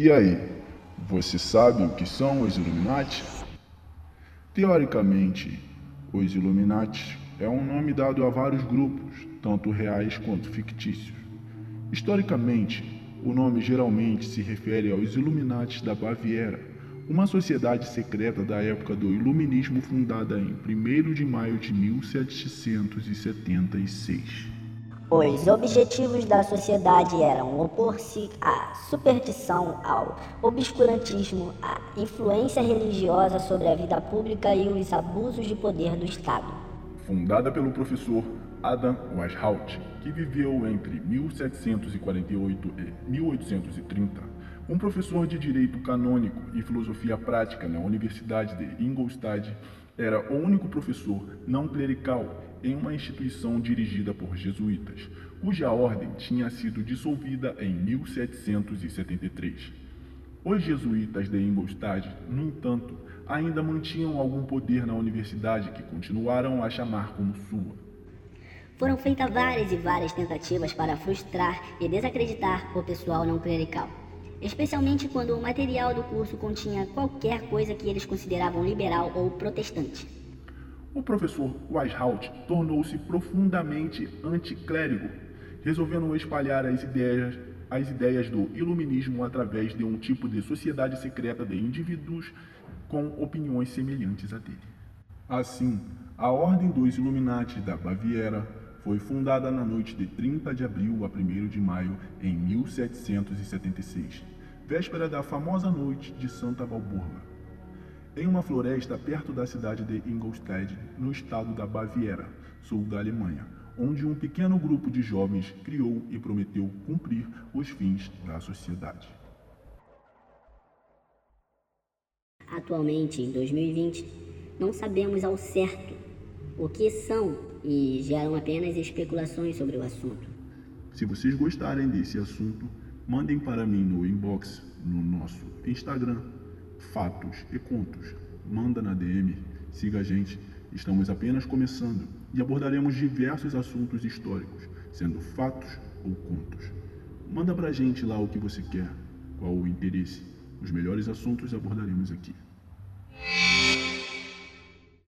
E aí, você sabe o que são os Illuminati? Teoricamente, os Illuminati é um nome dado a vários grupos, tanto reais quanto fictícios. Historicamente, o nome geralmente se refere aos Illuminati da Baviera, uma sociedade secreta da época do Iluminismo fundada em 1 de maio de 1776. Os objetivos da sociedade eram opor-se à superstição, ao obscurantismo, à influência religiosa sobre a vida pública e os abusos de poder do Estado. Fundada pelo professor Adam Weishaupt, que viveu entre 1748 e 1830, um professor de direito canônico e filosofia prática na Universidade de Ingolstadt, era o único professor não clerical em uma instituição dirigida por jesuítas, cuja ordem tinha sido dissolvida em 1773. Os jesuítas de Ingolstadt, no entanto, ainda mantinham algum poder na universidade que continuaram a chamar como sua. Foram feitas várias e várias tentativas para frustrar e desacreditar o pessoal não clerical, especialmente quando o material do curso continha qualquer coisa que eles consideravam liberal ou protestante. O professor Weishaupt tornou-se profundamente anticlérigo, resolvendo espalhar as ideias, as ideias do iluminismo através de um tipo de sociedade secreta de indivíduos com opiniões semelhantes a dele. Assim, a Ordem dos Illuminati da Baviera foi fundada na noite de 30 de abril a 1 de maio em 1776, véspera da famosa noite de Santa Walburga em uma floresta perto da cidade de Ingolstadt, no estado da Baviera, sul da Alemanha, onde um pequeno grupo de jovens criou e prometeu cumprir os fins da sociedade. Atualmente, em 2020, não sabemos ao certo o que são e geram apenas especulações sobre o assunto. Se vocês gostarem desse assunto, mandem para mim no inbox no nosso Instagram fatos e contos. Manda na DM, siga a gente. Estamos apenas começando e abordaremos diversos assuntos históricos, sendo fatos ou contos. Manda pra gente lá o que você quer, qual o interesse. Os melhores assuntos abordaremos aqui.